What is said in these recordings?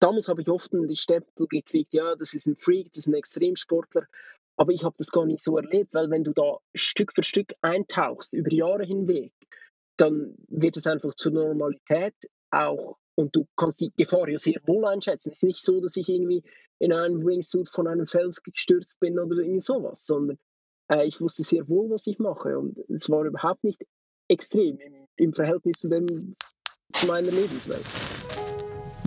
damals habe ich oft die Stempel gekriegt, ja, das ist ein Freak, das ist ein Extremsportler. Aber ich habe das gar nicht so erlebt, weil wenn du da Stück für Stück eintauchst, über Jahre hinweg, dann wird es einfach zur Normalität auch und du kannst die Gefahr ja sehr wohl einschätzen. Es ist nicht so, dass ich irgendwie in einem Wingsuit von einem Fels gestürzt bin oder irgendwie sowas, sondern äh, ich wusste sehr wohl, was ich mache und es war überhaupt nicht extrem im, im Verhältnis zu, dem, zu meiner Lebenswelt.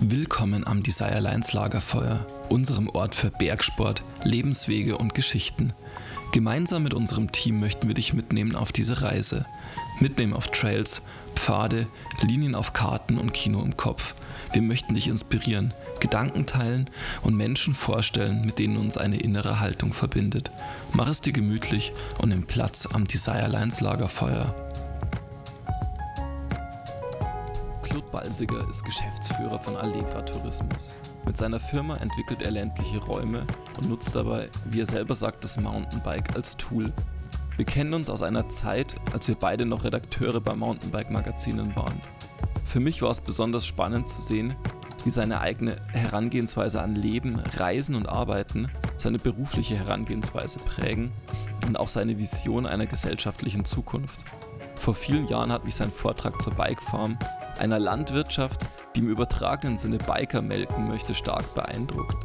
Willkommen am Desire Lines Lagerfeuer, unserem Ort für Bergsport, Lebenswege und Geschichten. Gemeinsam mit unserem Team möchten wir dich mitnehmen auf diese Reise. Mitnehmen auf Trails, Pfade, Linien auf Karten und Kino im Kopf. Wir möchten dich inspirieren, Gedanken teilen und Menschen vorstellen, mit denen uns eine innere Haltung verbindet. Mach es dir gemütlich und nimm Platz am Desire Lines Lagerfeuer. Claude Balsiger ist Geschäftsführer von Allegra Tourismus. Mit seiner Firma entwickelt er ländliche Räume und nutzt dabei, wie er selber sagt, das Mountainbike als Tool. Wir kennen uns aus einer Zeit, als wir beide noch Redakteure bei Mountainbike-Magazinen waren. Für mich war es besonders spannend zu sehen, wie seine eigene Herangehensweise an Leben, Reisen und Arbeiten seine berufliche Herangehensweise prägen und auch seine Vision einer gesellschaftlichen Zukunft. Vor vielen Jahren hat mich sein Vortrag zur Bikefarm einer Landwirtschaft, die im übertragenen Sinne Biker melken möchte, stark beeindruckt.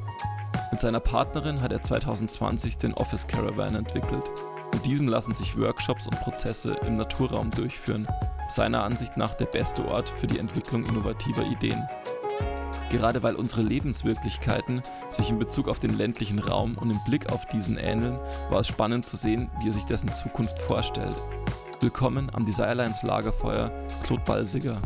Mit seiner Partnerin hat er 2020 den Office Caravan entwickelt. Mit diesem lassen sich Workshops und Prozesse im Naturraum durchführen, seiner Ansicht nach der beste Ort für die Entwicklung innovativer Ideen. Gerade weil unsere Lebenswirklichkeiten sich in Bezug auf den ländlichen Raum und im Blick auf diesen ähneln, war es spannend zu sehen, wie er sich dessen Zukunft vorstellt. Willkommen am Desirelines Lagerfeuer, Claude Balsiger.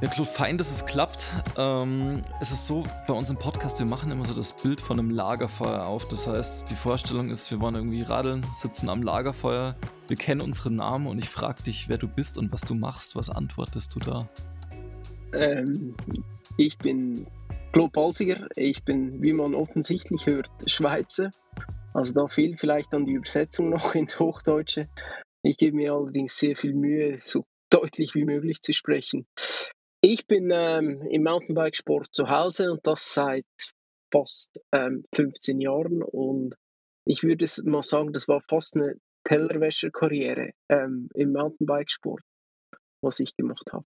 Ja, Claude, fein, dass es klappt. Ähm, es ist so, bei uns im Podcast, wir machen immer so das Bild von einem Lagerfeuer auf. Das heißt, die Vorstellung ist, wir wollen irgendwie radeln, sitzen am Lagerfeuer, wir kennen unsere Namen und ich frage dich, wer du bist und was du machst. Was antwortest du da? Ähm, ich bin Claude Balsiger. Ich bin, wie man offensichtlich hört, Schweizer. Also da fehlt vielleicht dann die Übersetzung noch ins Hochdeutsche. Ich gebe mir allerdings sehr viel Mühe, so deutlich wie möglich zu sprechen. Ich bin ähm, im Mountainbikesport zu Hause und das seit fast ähm, 15 Jahren und ich würde mal sagen, das war fast eine Tellerwäscherkarriere ähm, im Mountainbikesport, was ich gemacht habe.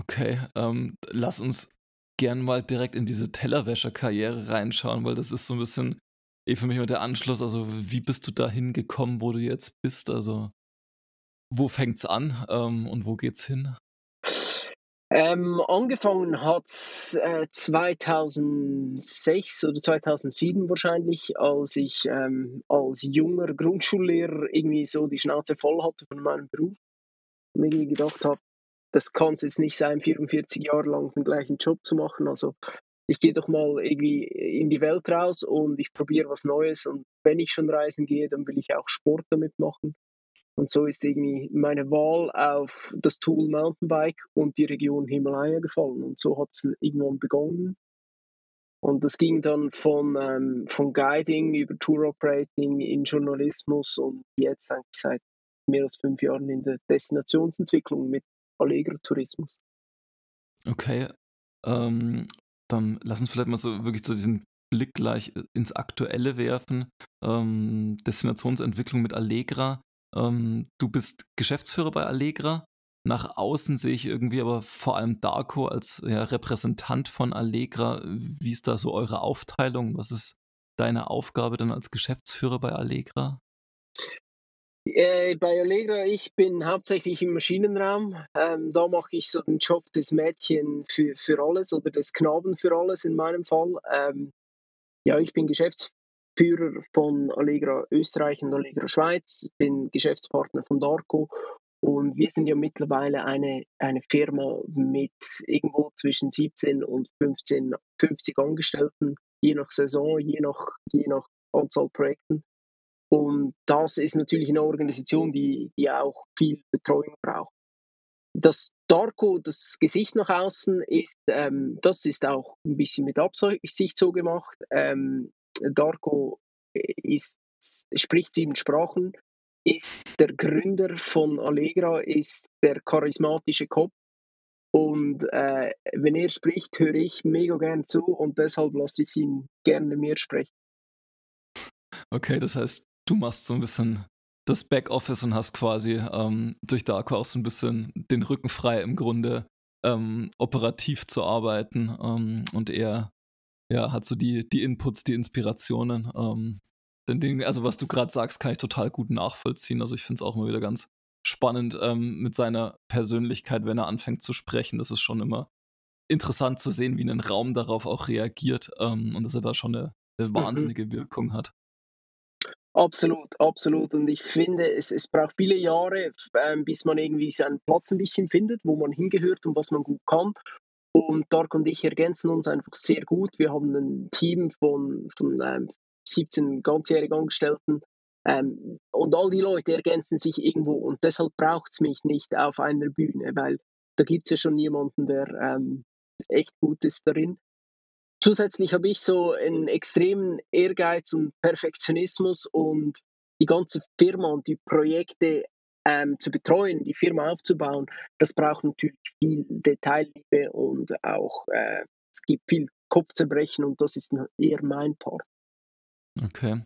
Okay, ähm, lass uns gern mal direkt in diese Tellerwäscherkarriere reinschauen, weil das ist so ein bisschen eh für mich mal der Anschluss. Also, wie bist du da hingekommen, wo du jetzt bist? Also, wo fängt's an ähm, und wo geht's hin? Ähm, angefangen hat es äh, 2006 oder 2007 wahrscheinlich, als ich ähm, als junger Grundschullehrer irgendwie so die Schnauze voll hatte von meinem Beruf und irgendwie gedacht habe, das kann es jetzt nicht sein, 44 Jahre lang den gleichen Job zu machen. Also ich gehe doch mal irgendwie in die Welt raus und ich probiere was Neues und wenn ich schon reisen gehe, dann will ich auch Sport damit machen. Und so ist irgendwie meine Wahl auf das Tool Mountainbike und die Region Himalaya gefallen. Und so hat es irgendwann begonnen. Und das ging dann von, ähm, von Guiding über Tour Operating in Journalismus und jetzt eigentlich seit mehr als fünf Jahren in der Destinationsentwicklung mit Allegro Tourismus. Okay, ähm, dann lass uns vielleicht mal so wirklich so diesen Blick gleich ins Aktuelle werfen. Ähm, Destinationsentwicklung mit Allegra. Ähm, du bist Geschäftsführer bei Allegra. Nach außen sehe ich irgendwie aber vor allem Darko als ja, Repräsentant von Allegra. Wie ist da so eure Aufteilung? Was ist deine Aufgabe dann als Geschäftsführer bei Allegra? Äh, bei Allegra, ich bin hauptsächlich im Maschinenraum. Ähm, da mache ich so den Job des Mädchen für, für alles oder des Knaben für alles in meinem Fall. Ähm, ja, ich bin Geschäftsführer Führer von Allegra Österreich und Allegra Schweiz, bin Geschäftspartner von Darko und wir sind ja mittlerweile eine, eine Firma mit irgendwo zwischen 17 und 15, 50 Angestellten, je nach Saison, je nach, je nach Anzahl Projekten. Und das ist natürlich eine Organisation, die, die auch viel Betreuung braucht. Das Darko, das Gesicht nach außen, ist, ähm, das ist auch ein bisschen mit Absicht so gemacht. Ähm, Darko ist, spricht sieben Sprachen, ist der Gründer von Allegra, ist der charismatische Kopf Und äh, wenn er spricht, höre ich mega gern zu und deshalb lasse ich ihn gerne mir sprechen. Okay, das heißt, du machst so ein bisschen das Backoffice und hast quasi ähm, durch Darko auch so ein bisschen den Rücken frei im Grunde ähm, operativ zu arbeiten ähm, und er ja, hat so die, die Inputs, die Inspirationen. Ähm, denn den, also was du gerade sagst, kann ich total gut nachvollziehen. Also ich finde es auch immer wieder ganz spannend ähm, mit seiner Persönlichkeit, wenn er anfängt zu sprechen. Das ist schon immer interessant zu sehen, wie ein Raum darauf auch reagiert ähm, und dass er da schon eine, eine mhm. wahnsinnige mhm. Wirkung hat. Absolut, absolut. Und ich finde, es, es braucht viele Jahre, ähm, bis man irgendwie seinen Platz ein bisschen findet, wo man hingehört und was man gut kann. Und Dark und ich ergänzen uns einfach sehr gut. Wir haben ein Team von, von ähm, 17 ganzjährig Angestellten. Ähm, und all die Leute ergänzen sich irgendwo. Und deshalb braucht es mich nicht auf einer Bühne, weil da gibt es ja schon jemanden, der ähm, echt gut ist darin. Zusätzlich habe ich so einen extremen Ehrgeiz und Perfektionismus und die ganze Firma und die Projekte ähm, zu betreuen, die Firma aufzubauen, das braucht natürlich viel Detailliebe und auch äh, es gibt viel Kopfzerbrechen und das ist eher mein Part. Okay.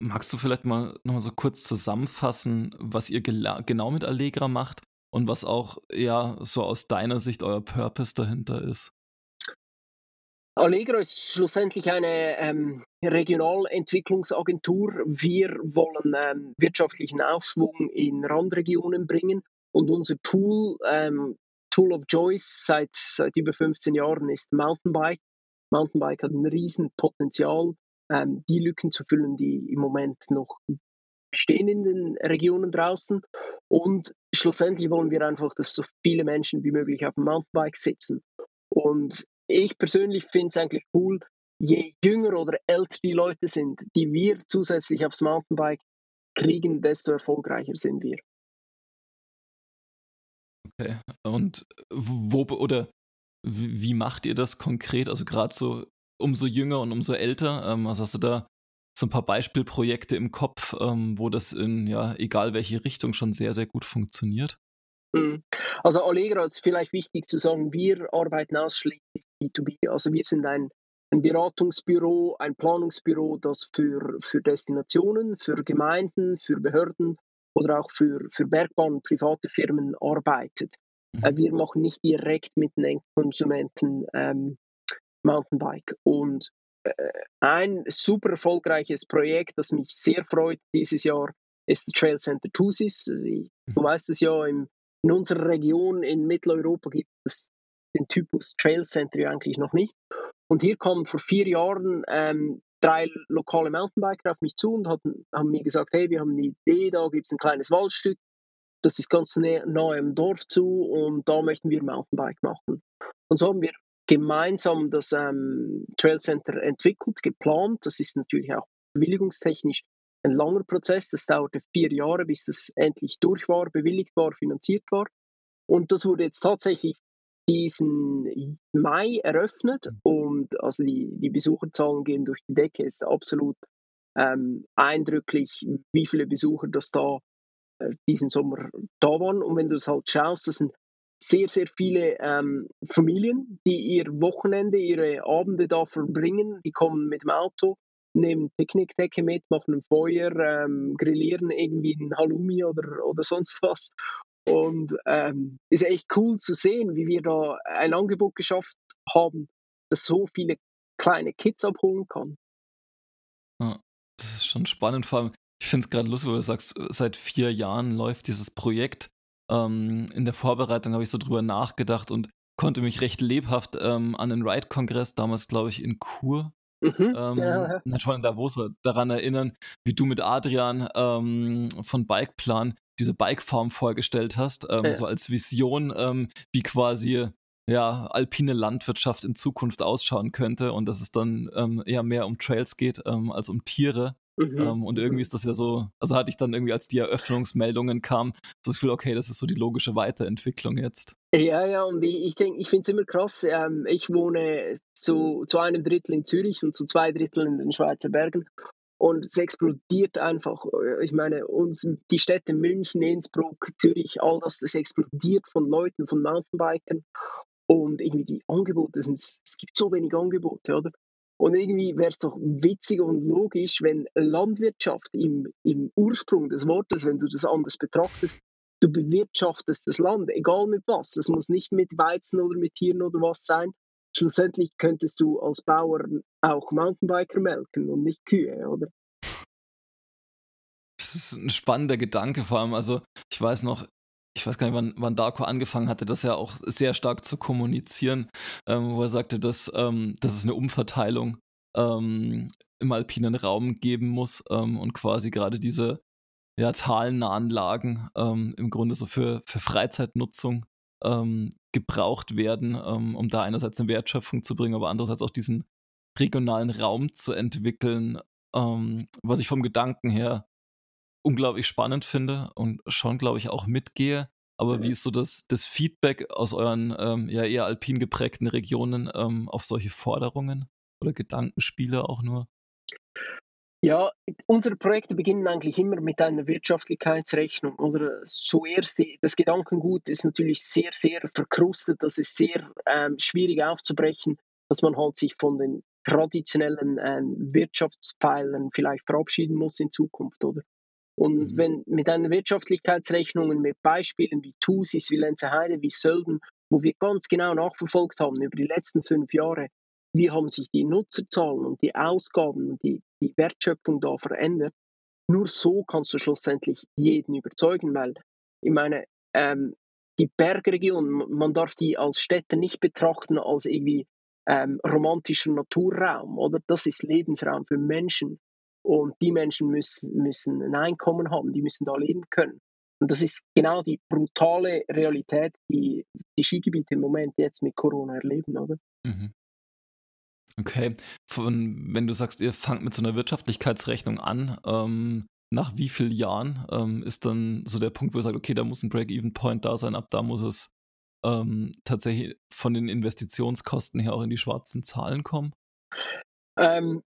Magst du vielleicht mal noch mal so kurz zusammenfassen, was ihr genau mit Allegra macht und was auch ja so aus deiner Sicht euer Purpose dahinter ist? Allegro ist schlussendlich eine ähm, Regionalentwicklungsagentur. Wir wollen ähm, wirtschaftlichen Aufschwung in Randregionen bringen und unser Tool, ähm, Tool of Choice seit, seit über 15 Jahren ist Mountainbike. Mountainbike hat ein Riesenpotenzial, ähm, die Lücken zu füllen, die im Moment noch bestehen in den Regionen draußen. Und schlussendlich wollen wir einfach, dass so viele Menschen wie möglich auf dem Mountainbike sitzen. Und ich persönlich finde es eigentlich cool, je jünger oder älter die Leute sind, die wir zusätzlich aufs Mountainbike kriegen, desto erfolgreicher sind wir. Okay. Und wo oder wie macht ihr das konkret? Also gerade so umso jünger und umso älter. Ähm, also hast du da so ein paar Beispielprojekte im Kopf, ähm, wo das in ja egal welche Richtung schon sehr sehr gut funktioniert? Mhm. Also Allegra ist vielleicht wichtig zu sagen, wir arbeiten ausschließlich B2B. Also wir sind ein, ein Beratungsbüro, ein Planungsbüro, das für, für Destinationen, für Gemeinden, für Behörden oder auch für, für Bergbahn und private Firmen arbeitet. Mhm. Äh, wir machen nicht direkt mit den Endkonsumenten ähm, Mountainbike. Und äh, ein super erfolgreiches Projekt, das mich sehr freut dieses Jahr, ist das Trail Center Thusis. Also ich, du mhm. weißt es ja, im in unserer Region in Mitteleuropa gibt es den Typus Trail Center eigentlich noch nicht. Und hier kamen vor vier Jahren ähm, drei lokale Mountainbiker auf mich zu und hatten, haben mir gesagt, hey, wir haben eine Idee, da gibt es ein kleines Waldstück, das ist ganz nahe, nahe im Dorf zu und da möchten wir Mountainbike machen. Und so haben wir gemeinsam das ähm, Trail Center entwickelt, geplant. Das ist natürlich auch bewilligungstechnisch ein langer Prozess. Das dauerte vier Jahre, bis das endlich durch war, bewilligt war, finanziert war. Und das wurde jetzt tatsächlich diesen Mai eröffnet und also die, die Besucherzahlen gehen durch die Decke. Es ist absolut ähm, eindrücklich, wie viele Besucher das da äh, diesen Sommer da waren. Und wenn du es halt schaust, das sind sehr, sehr viele ähm, Familien, die ihr Wochenende, ihre Abende da verbringen. Die kommen mit dem Auto, nehmen Picknickdecke mit, machen ein Feuer, ähm, grillieren irgendwie ein Halloumi oder, oder sonst was. Und ähm, ist echt cool zu sehen, wie wir da ein Angebot geschafft haben, das so viele kleine Kids abholen kann. Das ist schon spannend. Vor allem, ich finde es gerade lustig, weil du sagst, seit vier Jahren läuft dieses Projekt. Ähm, in der Vorbereitung habe ich so drüber nachgedacht und konnte mich recht lebhaft ähm, an den Ride-Kongress, damals glaube ich in Chur, Mhm, ähm, ja. in Davos daran erinnern, wie du mit Adrian ähm, von Bikeplan diese Bikefarm vorgestellt hast, ähm, ja. so als Vision, ähm, wie quasi ja, alpine Landwirtschaft in Zukunft ausschauen könnte und dass es dann ähm, eher mehr um Trails geht ähm, als um Tiere. Mhm. Ähm, und irgendwie mhm. ist das ja so, also hatte ich dann irgendwie, als die Eröffnungsmeldungen kamen, das Gefühl, okay, das ist so die logische Weiterentwicklung jetzt. Ja, ja, und ich, ich denke, ich finde es immer krass. Ähm, ich wohne zu, zu einem Drittel in Zürich und zu zwei Drittel in den Schweizer Bergen. und es explodiert einfach. Ich meine, uns, die Städte München, Innsbruck, Zürich, all das, das explodiert von Leuten, von Mountainbikern und irgendwie die Angebote, sind, es gibt so wenig Angebote, oder? Und irgendwie wäre es doch witzig und logisch, wenn Landwirtschaft im, im Ursprung des Wortes, wenn du das anders betrachtest, du bewirtschaftest das Land, egal mit was. Es muss nicht mit Weizen oder mit Tieren oder was sein. Schlussendlich könntest du als Bauer auch Mountainbiker melken und nicht Kühe, oder? Das ist ein spannender Gedanke, vor allem. Also, ich weiß noch, ich weiß gar nicht, wann, wann Darko angefangen hatte, das ja auch sehr stark zu kommunizieren, ähm, wo er sagte, dass, ähm, dass es eine Umverteilung ähm, im alpinen Raum geben muss ähm, und quasi gerade diese ja, talnahen Lagen ähm, im Grunde so für, für Freizeitnutzung ähm, gebraucht werden, um da einerseits eine Wertschöpfung zu bringen, aber andererseits auch diesen regionalen Raum zu entwickeln, was ich vom Gedanken her unglaublich spannend finde und schon, glaube ich, auch mitgehe. Aber wie ist so das, das Feedback aus euren ähm, ja eher alpin geprägten Regionen ähm, auf solche Forderungen oder Gedankenspiele auch nur? Ja, unsere Projekte beginnen eigentlich immer mit einer Wirtschaftlichkeitsrechnung. Oder zuerst das Gedankengut ist natürlich sehr, sehr verkrustet. Das ist sehr ähm, schwierig aufzubrechen, dass man halt sich von den traditionellen äh, Wirtschaftspfeilen vielleicht verabschieden muss in Zukunft, oder? Und mhm. wenn mit einer Wirtschaftlichkeitsrechnung, mit Beispielen wie Thusis, wie Lenzerheide, wie Sölden, wo wir ganz genau nachverfolgt haben über die letzten fünf Jahre, wie haben sich die Nutzerzahlen und die Ausgaben und die, die Wertschöpfung da verändert, nur so kannst du schlussendlich jeden überzeugen, weil ich meine, ähm, die Bergregion, man darf die als Städte nicht betrachten als irgendwie ähm, romantischer Naturraum, oder? Das ist Lebensraum für Menschen. Und die Menschen müssen, müssen ein Einkommen haben, die müssen da leben können. Und das ist genau die brutale Realität, die die Skigebiete im Moment jetzt mit Corona erleben, oder? Mhm. Okay, Von, wenn du sagst, ihr fangt mit so einer Wirtschaftlichkeitsrechnung an, ähm, nach wie vielen Jahren ähm, ist dann so der Punkt, wo ihr sagt, okay, da muss ein Break-Even-Point da sein, ab da muss es ähm, tatsächlich von den Investitionskosten her auch in die schwarzen Zahlen kommen? Ähm,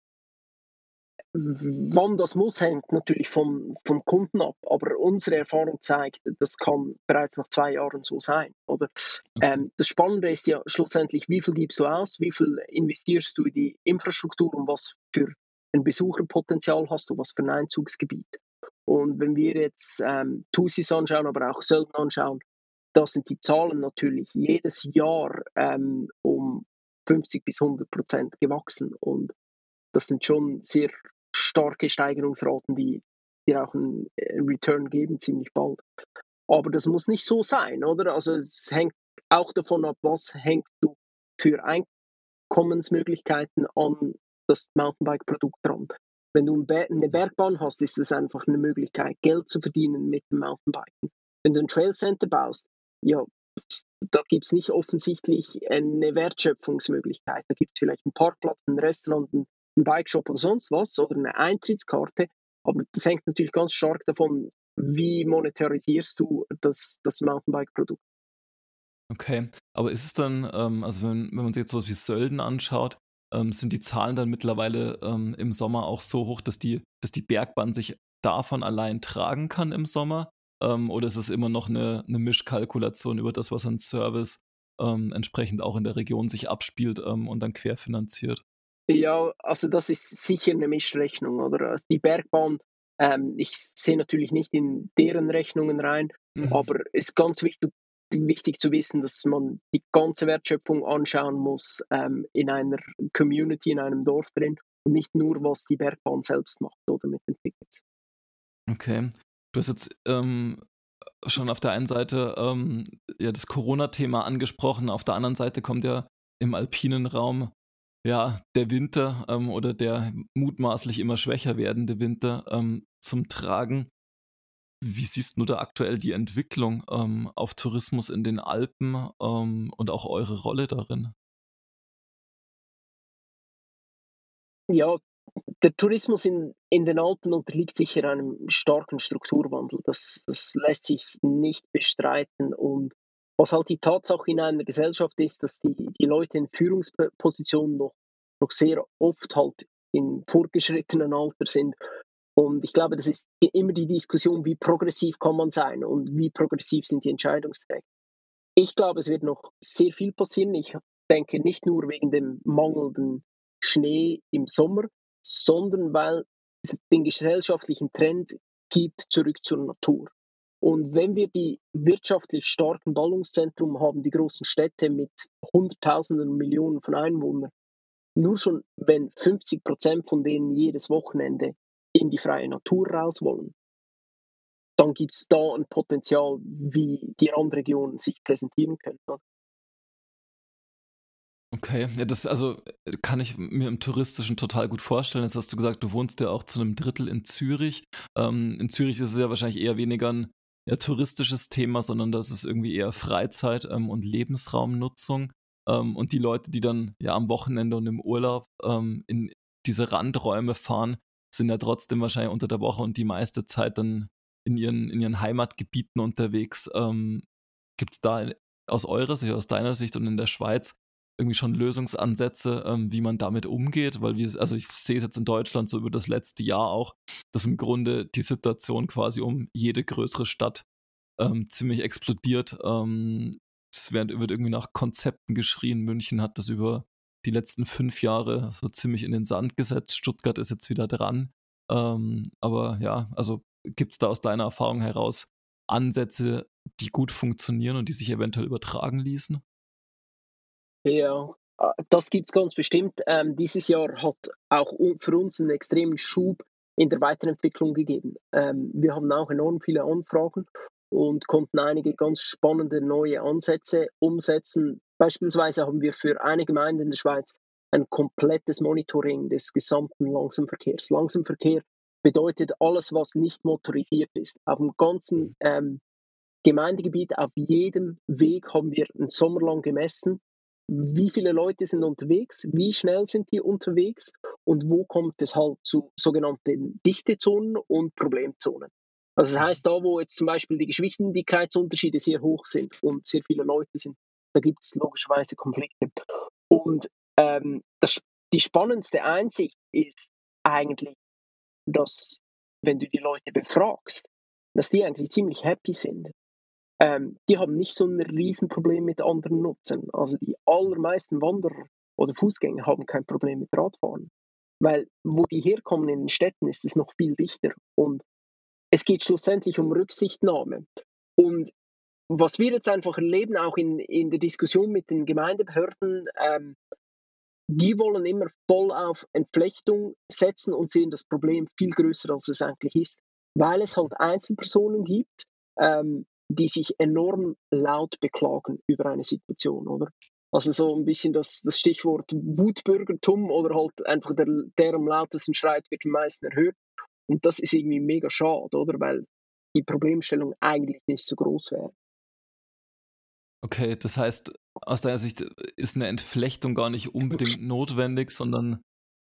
Wann das muss, hängt natürlich vom, vom Kunden ab. Aber unsere Erfahrung zeigt, das kann bereits nach zwei Jahren so sein. Oder? Ähm, das Spannende ist ja schlussendlich, wie viel gibst du aus, wie viel investierst du in die Infrastruktur und was für ein Besucherpotenzial hast du, was für ein Einzugsgebiet. Und wenn wir jetzt ähm, Tusis anschauen, aber auch Sölden anschauen, da sind die Zahlen natürlich jedes Jahr ähm, um 50 bis 100 Prozent gewachsen. Und das sind schon sehr starke Steigerungsraten, die dir auch einen Return geben, ziemlich bald. Aber das muss nicht so sein, oder? Also es hängt auch davon ab, was hängst du für Einkommensmöglichkeiten an das Mountainbike-Produkt dran. Wenn du eine Bergbahn hast, ist es einfach eine Möglichkeit, Geld zu verdienen mit dem Mountainbiken. Wenn du ein Trailcenter baust, ja, da gibt es nicht offensichtlich eine Wertschöpfungsmöglichkeit. Da gibt es vielleicht einen Parkplatz, ein Restaurant, ein ein Bikeshop oder sonst was oder eine Eintrittskarte. Aber das hängt natürlich ganz stark davon, wie monetarisierst du das, das Mountainbike-Produkt. Okay, aber ist es dann, ähm, also wenn, wenn man sich jetzt sowas wie Sölden anschaut, ähm, sind die Zahlen dann mittlerweile ähm, im Sommer auch so hoch, dass die, dass die Bergbahn sich davon allein tragen kann im Sommer? Ähm, oder ist es immer noch eine, eine Mischkalkulation über das, was an Service ähm, entsprechend auch in der Region sich abspielt ähm, und dann querfinanziert? Ja, also das ist sicher eine Mischrechnung, oder? Also die Bergbahn, ähm, ich sehe natürlich nicht in deren Rechnungen rein, mhm. aber es ist ganz wichtig, wichtig zu wissen, dass man die ganze Wertschöpfung anschauen muss ähm, in einer Community, in einem Dorf drin und nicht nur, was die Bergbahn selbst macht oder mit den Tickets. Okay. Du hast jetzt ähm, schon auf der einen Seite ähm, ja, das Corona-Thema angesprochen, auf der anderen Seite kommt ja im alpinen Raum ja, der Winter ähm, oder der mutmaßlich immer schwächer werdende Winter ähm, zum Tragen. Wie siehst du da aktuell die Entwicklung ähm, auf Tourismus in den Alpen ähm, und auch eure Rolle darin? Ja, der Tourismus in, in den Alpen unterliegt sicher einem starken Strukturwandel. Das, das lässt sich nicht bestreiten. Und was halt die Tatsache in einer Gesellschaft ist, dass die, die Leute in Führungspositionen noch, noch sehr oft halt in fortgeschrittenen Alter sind. Und ich glaube, das ist immer die Diskussion, wie progressiv kann man sein und wie progressiv sind die Entscheidungsträger. Ich glaube, es wird noch sehr viel passieren. Ich denke nicht nur wegen dem mangelnden Schnee im Sommer, sondern weil es den gesellschaftlichen Trend gibt zurück zur Natur. Und wenn wir die wirtschaftlich starken Ballungszentren haben, die großen Städte mit Hunderttausenden und Millionen von Einwohnern, nur schon wenn 50 Prozent von denen jedes Wochenende in die freie Natur raus wollen, dann gibt es da ein Potenzial, wie die Randregionen sich präsentieren können. Okay, ja, das also kann ich mir im Touristischen total gut vorstellen. Jetzt hast du gesagt, du wohnst ja auch zu einem Drittel in Zürich. Ähm, in Zürich ist es ja wahrscheinlich eher weniger ein ja, touristisches Thema, sondern das ist irgendwie eher Freizeit ähm, und Lebensraumnutzung. Ähm, und die Leute, die dann ja am Wochenende und im Urlaub ähm, in diese Randräume fahren, sind ja trotzdem wahrscheinlich unter der Woche und die meiste Zeit dann in ihren, in ihren Heimatgebieten unterwegs. Ähm, Gibt es da aus eurer Sicht, aus deiner Sicht und in der Schweiz irgendwie schon Lösungsansätze, ähm, wie man damit umgeht? Weil wir, also ich sehe es jetzt in Deutschland so über das letzte Jahr auch, dass im Grunde die Situation quasi um jede größere Stadt ähm, ziemlich explodiert. Ähm, es wird, wird irgendwie nach Konzepten geschrien. München hat das über die letzten fünf Jahre so ziemlich in den Sand gesetzt. Stuttgart ist jetzt wieder dran. Ähm, aber ja, also gibt es da aus deiner Erfahrung heraus Ansätze, die gut funktionieren und die sich eventuell übertragen ließen? Ja, das gibt es ganz bestimmt. Ähm, dieses Jahr hat auch für uns einen extremen Schub in der Weiterentwicklung gegeben. Ähm, wir haben auch enorm viele Anfragen und konnten einige ganz spannende neue Ansätze umsetzen. Beispielsweise haben wir für eine Gemeinde in der Schweiz ein komplettes Monitoring des gesamten Langsamverkehrs. Langsamverkehr bedeutet alles, was nicht motorisiert ist. Auf dem ganzen ähm, Gemeindegebiet, auf jedem Weg haben wir einen Sommer lang gemessen, wie viele Leute sind unterwegs, wie schnell sind die unterwegs und wo kommt es halt zu sogenannten Dichtezonen und Problemzonen. Also das heißt, da wo jetzt zum Beispiel die Geschwindigkeitsunterschiede sehr hoch sind und sehr viele Leute sind, da gibt es logischerweise Konflikte. Und ähm, das, die spannendste Einsicht ist eigentlich, dass wenn du die Leute befragst, dass die eigentlich ziemlich happy sind ähm, die haben nicht so ein Riesenproblem mit anderen Nutzern. Also die allermeisten Wanderer oder Fußgänger haben kein Problem mit Radfahren. Weil wo die herkommen in den Städten, ist es noch viel dichter. Und es geht schlussendlich um Rücksichtnahme. Und was wir jetzt einfach erleben, auch in, in der Diskussion mit den Gemeindebehörden, ähm, die wollen immer voll auf Entflechtung setzen und sehen das Problem viel größer, als es eigentlich ist, weil es halt Einzelpersonen gibt, ähm, die sich enorm laut beklagen über eine Situation, oder? Also so ein bisschen das, das Stichwort Wutbürgertum oder halt einfach der, der am lautesten schreit, wird am meisten erhört. Und das ist irgendwie mega schade, oder? Weil die Problemstellung eigentlich nicht so groß wäre. Okay, das heißt, aus deiner Sicht ist eine Entflechtung gar nicht unbedingt notwendig, sondern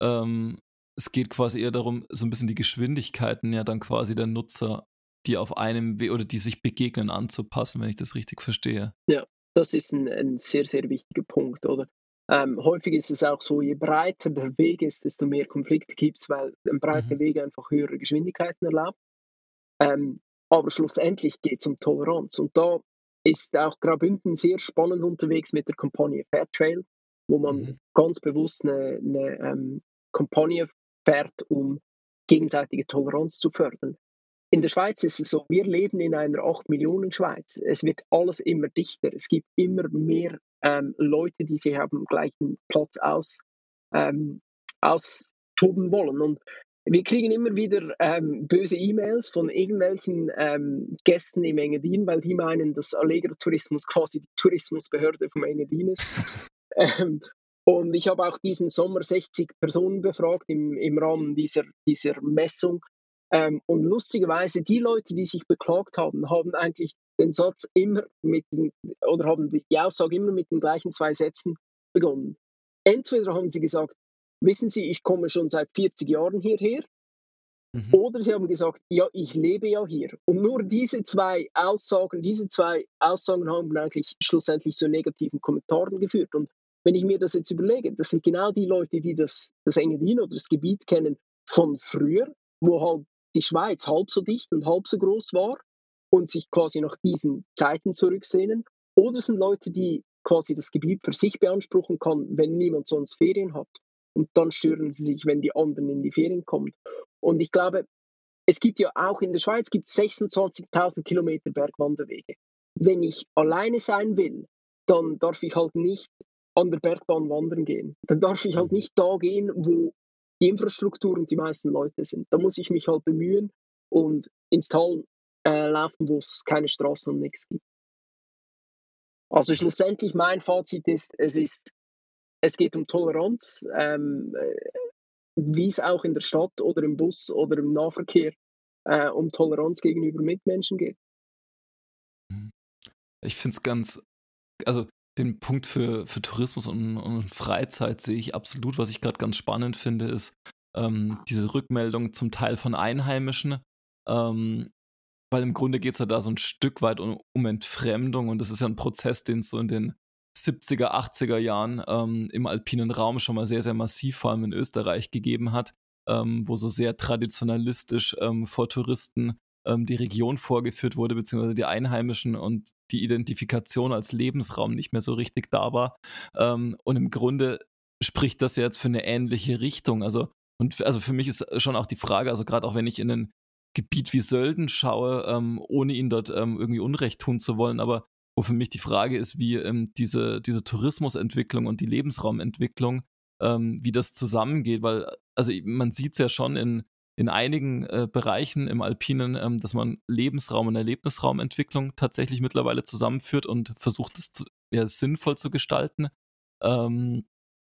ähm, es geht quasi eher darum, so ein bisschen die Geschwindigkeiten ja dann quasi der Nutzer die auf einem Weg oder die sich begegnen, anzupassen, wenn ich das richtig verstehe. Ja, das ist ein, ein sehr, sehr wichtiger Punkt, oder? Ähm, häufig ist es auch so, je breiter der Weg ist, desto mehr Konflikte gibt es, weil ein breiter mhm. Weg einfach höhere Geschwindigkeiten erlaubt. Ähm, aber schlussendlich geht es um Toleranz. Und da ist auch Graubünden sehr spannend unterwegs mit der Kampagne Fairtrail, wo man mhm. ganz bewusst eine, eine ähm, Kampagne fährt, um gegenseitige Toleranz zu fördern. In der Schweiz ist es so, wir leben in einer 8 Millionen Schweiz. Es wird alles immer dichter. Es gibt immer mehr ähm, Leute, die sich auf dem gleichen Platz aus, ähm, austoben wollen. Und wir kriegen immer wieder ähm, böse E-Mails von irgendwelchen ähm, Gästen im Engadin, weil die meinen, dass Allegro Tourismus quasi die Tourismusbehörde vom Engadin ist. Ähm, und ich habe auch diesen Sommer 60 Personen befragt im, im Rahmen dieser, dieser Messung. Ähm, und lustigerweise, die Leute, die sich beklagt haben, haben eigentlich den Satz immer mit den, oder haben die Aussage immer mit den gleichen zwei Sätzen begonnen. Entweder haben sie gesagt, wissen Sie, ich komme schon seit 40 Jahren hierher, mhm. oder sie haben gesagt, ja, ich lebe ja hier. Und nur diese zwei Aussagen, diese zwei Aussagen haben eigentlich schlussendlich zu negativen Kommentaren geführt. Und wenn ich mir das jetzt überlege, das sind genau die Leute, die das, das Engadin oder das Gebiet kennen von früher, wo halt die Schweiz halb so dicht und halb so groß war und sich quasi nach diesen Zeiten zurücksehnen. Oder es sind Leute, die quasi das Gebiet für sich beanspruchen kann, wenn niemand sonst Ferien hat. Und dann stören sie sich, wenn die anderen in die Ferien kommen. Und ich glaube, es gibt ja auch in der Schweiz 26.000 Kilometer Bergwanderwege. Wenn ich alleine sein will, dann darf ich halt nicht an der Bergbahn wandern gehen. Dann darf ich halt mhm. nicht da gehen, wo die Infrastruktur und die meisten Leute sind. Da muss ich mich halt bemühen und ins Tal äh, laufen, wo es keine Straßen und nichts gibt. Also schlussendlich mein Fazit ist, es ist, es geht um Toleranz, ähm, äh, wie es auch in der Stadt oder im Bus oder im Nahverkehr äh, um Toleranz gegenüber Mitmenschen geht. Ich finde es ganz, also den Punkt für, für Tourismus und, und Freizeit sehe ich absolut. Was ich gerade ganz spannend finde, ist ähm, diese Rückmeldung zum Teil von Einheimischen. Ähm, weil im Grunde geht es ja da so ein Stück weit um, um, Entfremdung und das ist ja ein Prozess, den es so in den 70er, 80er Jahren ähm, im alpinen Raum schon mal sehr, sehr massiv, vor allem in Österreich, gegeben hat, ähm, wo so sehr traditionalistisch ähm, vor Touristen ähm, die Region vorgeführt wurde, beziehungsweise die Einheimischen und die Identifikation als Lebensraum nicht mehr so richtig da war. Ähm, und im Grunde spricht das ja jetzt für eine ähnliche Richtung. Also, und also für mich ist schon auch die Frage, also gerade auch wenn ich in ein Gebiet wie Sölden schaue, ähm, ohne ihnen dort ähm, irgendwie Unrecht tun zu wollen, aber wo für mich die Frage ist, wie ähm, diese, diese Tourismusentwicklung und die Lebensraumentwicklung, ähm, wie das zusammengeht, weil also man sieht es ja schon in, in einigen äh, Bereichen im Alpinen, ähm, dass man Lebensraum und Erlebnisraumentwicklung tatsächlich mittlerweile zusammenführt und versucht es zu, ja, sinnvoll zu gestalten. Ähm,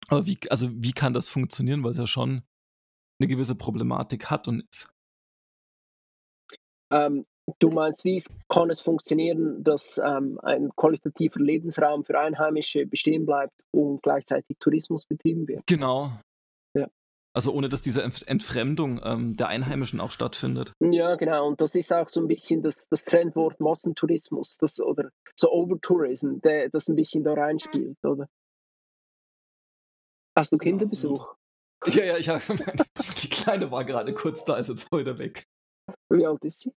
aber wie, also wie kann das funktionieren, weil es ja schon eine gewisse Problematik hat und ist? Ähm, du meinst, wie kann es funktionieren, dass ähm, ein qualitativer Lebensraum für Einheimische bestehen bleibt und gleichzeitig Tourismus betrieben wird? Genau. Also ohne dass diese Entfremdung ähm, der Einheimischen auch stattfindet. Ja, genau. Und das ist auch so ein bisschen das, das Trendwort Massentourismus das, oder so Overtourism, der, das ein bisschen da reinspielt, oder? Hast du genau. Kinderbesuch? Ja, ja, ich habe. Die Kleine war gerade kurz da, ist jetzt heute weg. Wie alt ist sie?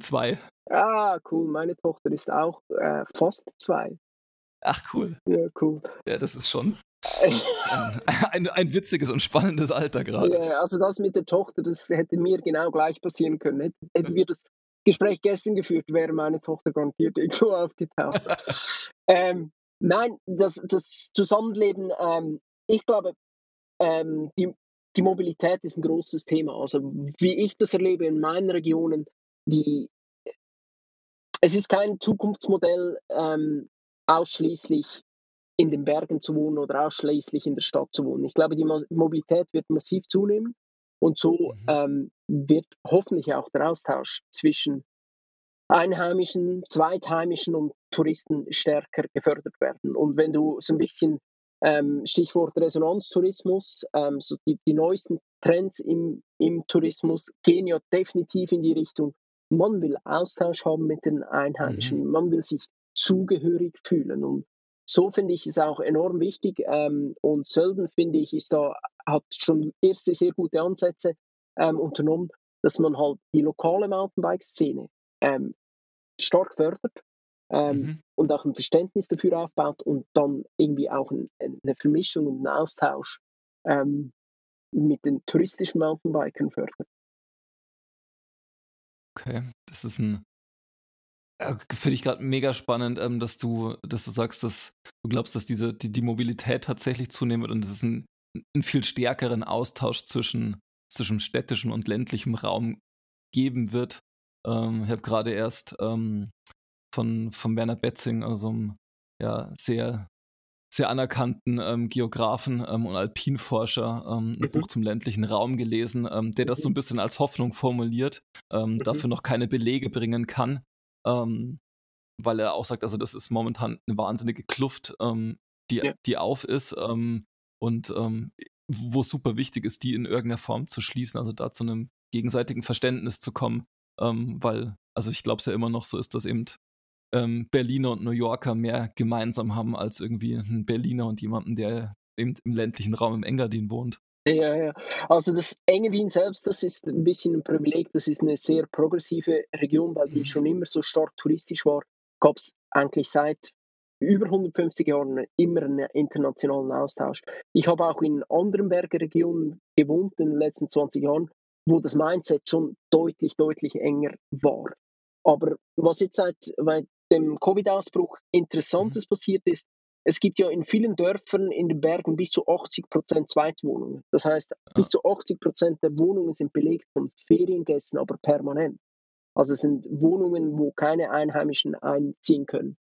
Zwei. Ah, cool. Meine Tochter ist auch äh, fast zwei. Ach, cool. Ja, cool. Ja, das ist schon ein, ein, ein, witziges und spannendes Alter gerade. Ja, also das mit der Tochter, das hätte mir genau gleich passieren können. Hätten, hätten wir das Gespräch gestern geführt, wäre meine Tochter garantiert irgendwo aufgetaucht. ähm, nein, das, das Zusammenleben, ähm, ich glaube, ähm, die, die Mobilität ist ein großes Thema. Also wie ich das erlebe in meinen Regionen, die, es ist kein Zukunftsmodell, ähm, ausschließlich in den Bergen zu wohnen oder ausschließlich in der Stadt zu wohnen. Ich glaube, die Mobilität wird massiv zunehmen und so mhm. ähm, wird hoffentlich auch der Austausch zwischen Einheimischen, Zweitheimischen und Touristen stärker gefördert werden. Und wenn du so ein bisschen ähm, Stichwort Resonanztourismus, ähm, so die, die neuesten Trends im, im Tourismus gehen ja definitiv in die Richtung, man will Austausch haben mit den Einheimischen, mhm. man will sich zugehörig fühlen. Und so finde ich es auch enorm wichtig. Ähm, und Sölden, finde ich, ist da, hat schon erste sehr gute Ansätze ähm, unternommen, dass man halt die lokale Mountainbike-Szene ähm, stark fördert ähm, mhm. und auch ein Verständnis dafür aufbaut und dann irgendwie auch ein, eine Vermischung und einen Austausch ähm, mit den touristischen Mountainbikern fördert. Okay, das ist ein finde ich gerade mega spannend, ähm, dass du, dass du sagst, dass du glaubst, dass diese die, die Mobilität tatsächlich zunehmen wird und dass es einen, einen viel stärkeren Austausch zwischen zwischen städtischem und ländlichem Raum geben wird. Ähm, ich habe gerade erst ähm, von, von Werner Betzing, also einem ja, sehr, sehr anerkannten ähm, Geografen ähm, und Alpinforscher, ähm, ein mhm. Buch zum ländlichen Raum gelesen, ähm, der das so ein bisschen als Hoffnung formuliert, mhm. dafür noch keine Belege bringen kann, ähm, weil er auch sagt, also das ist momentan eine wahnsinnige Kluft, die, ja. die auf ist und wo es super wichtig ist, die in irgendeiner Form zu schließen, also da zu einem gegenseitigen Verständnis zu kommen, weil, also ich glaube es ja immer noch so ist, dass eben ähm, Berliner und New Yorker mehr gemeinsam haben als irgendwie ein Berliner und jemanden, der eben im ländlichen Raum im Engadin wohnt. Ja, ja. Also das Engadin selbst, das ist ein bisschen ein Privileg. Das ist eine sehr progressive Region, weil die schon immer so stark touristisch war. Gab es eigentlich seit über 150 Jahren immer einen internationalen Austausch. Ich habe auch in anderen Bergregionen gewohnt in den letzten 20 Jahren, wo das Mindset schon deutlich, deutlich enger war. Aber was jetzt seit dem Covid-Ausbruch Interessantes mhm. passiert ist, es gibt ja in vielen Dörfern in den Bergen bis zu 80 Prozent Zweitwohnungen. Das heißt, ja. bis zu 80 Prozent der Wohnungen sind belegt von Feriengästen, aber permanent. Also es sind Wohnungen, wo keine Einheimischen einziehen können.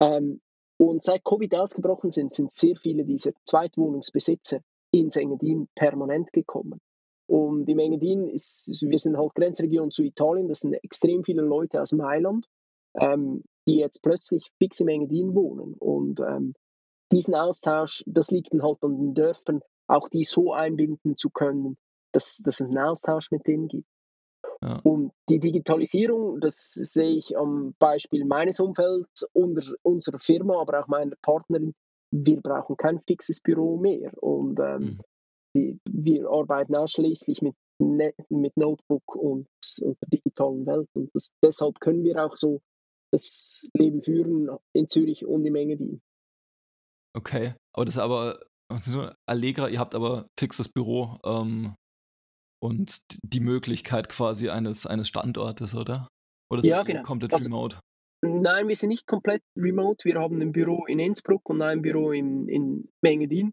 Ähm, und seit Covid ausgebrochen sind, sind sehr viele dieser Zweitwohnungsbesitzer ins Engadin permanent gekommen. Und im Engadin ist, wir sind halt Grenzregion zu Italien, das sind extrem viele Leute aus Mailand ähm, die jetzt plötzlich fix im Engadin wohnen. Und ähm, diesen Austausch, das liegt dann halt an den Dörfern, auch die so einbinden zu können, dass, dass es einen Austausch mit denen gibt. Ja. Und die Digitalisierung, das sehe ich am Beispiel meines Umfelds, unserer Firma, aber auch meiner Partnerin. Wir brauchen kein fixes Büro mehr. Und ähm, mhm. die, wir arbeiten ausschließlich mit, mit Notebook und, und der digitalen Welt. Und das, deshalb können wir auch so das Leben führen in Zürich und im Engadin. Okay, aber das ist aber also Allegra, ihr habt aber fixes Büro ähm, und die Möglichkeit quasi eines, eines Standortes, oder? Oder ja, genau. komplett also, remote? Nein, wir sind nicht komplett remote. Wir haben ein Büro in Innsbruck und ein Büro in, in Engadin.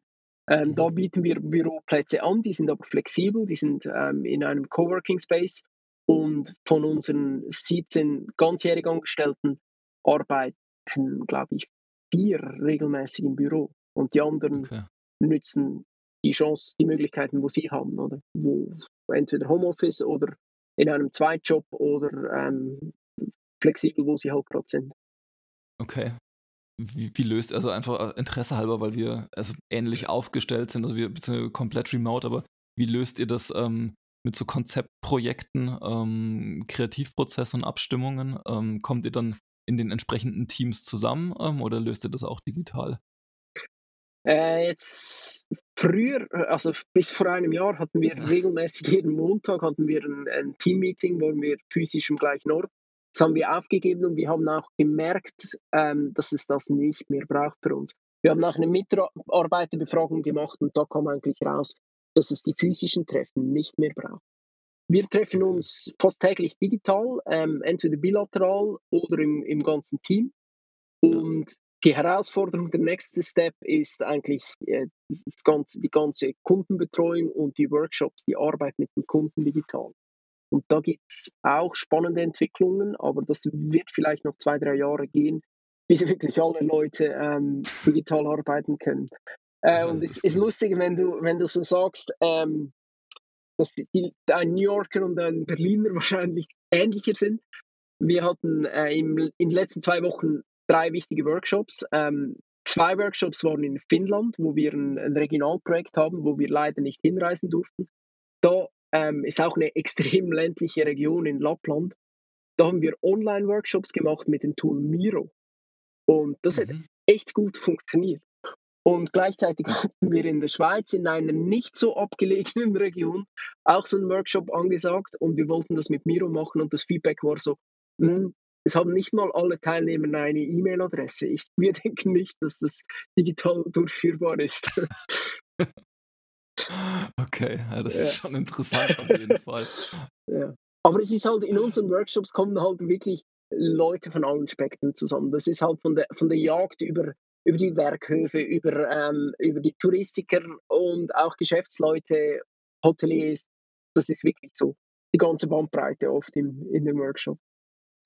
Ähm, mhm. Da bieten wir Büroplätze an, die sind aber flexibel, die sind ähm, in einem Coworking Space und von unseren 17 ganzjährig Angestellten arbeiten, glaube ich, vier regelmäßig im Büro. Und die anderen okay. nützen die Chance, die Möglichkeiten, wo sie haben, oder? Wo entweder Homeoffice oder in einem Zweitjob oder ähm, flexibel, wo sie halt gerade sind. Okay. Wie, wie, löst, also einfach äh, Interesse halber, weil wir also ähnlich aufgestellt sind, also wir beziehungsweise komplett remote, aber wie löst ihr das ähm, mit so Konzeptprojekten, ähm, Kreativprozessen und Abstimmungen? Ähm, kommt ihr dann in den entsprechenden Teams zusammen ähm, oder löst ihr das auch digital? Äh, jetzt früher, also bis vor einem Jahr hatten wir regelmäßig jeden Montag hatten wir ein, ein Teammeeting, wo wir physisch im gleichen Ort. Das haben wir aufgegeben und wir haben auch gemerkt, ähm, dass es das nicht mehr braucht für uns. Wir haben auch eine Mitarbeiterbefragung gemacht und da kam eigentlich raus, dass es die physischen Treffen nicht mehr braucht. Wir treffen uns fast täglich digital, ähm, entweder bilateral oder im, im ganzen Team. Und die Herausforderung, der nächste Step ist eigentlich äh, das ganze, die ganze Kundenbetreuung und die Workshops, die Arbeit mit dem Kunden digital. Und da gibt es auch spannende Entwicklungen, aber das wird vielleicht noch zwei, drei Jahre gehen, bis wirklich alle Leute ähm, digital arbeiten können. Äh, und es ist lustig, wenn du, wenn du so sagst, ähm, dass die, ein New Yorker und ein Berliner wahrscheinlich ähnlicher sind. Wir hatten äh, im, in den letzten zwei Wochen drei wichtige Workshops. Ähm, zwei Workshops waren in Finnland, wo wir ein, ein, Regionalprojekt haben, wo wir leider nicht hinreisen durften. Da ähm, ist auch eine extrem ländliche Region in Lappland. Da haben wir Online-Workshops gemacht mit dem Tool Miro. Und das mhm. hat echt gut funktioniert. Und gleichzeitig hatten wir in der Schweiz in einer nicht so abgelegenen Region auch so einen Workshop angesagt und wir wollten das mit Miro machen und das Feedback war so, hm, es haben nicht mal alle Teilnehmer eine E-Mail-Adresse. wir denken nicht, dass das digital durchführbar ist. Okay, ja, das ja. ist schon interessant auf jeden Fall. Ja. Aber es ist halt, in unseren Workshops kommen halt wirklich Leute von allen Spektren zusammen. Das ist halt von der, von der Jagd über über die Werkhöfe, über, ähm, über die Touristiker und auch Geschäftsleute, Hoteliers. Das ist wirklich so die ganze Bandbreite oft im, in dem Workshop.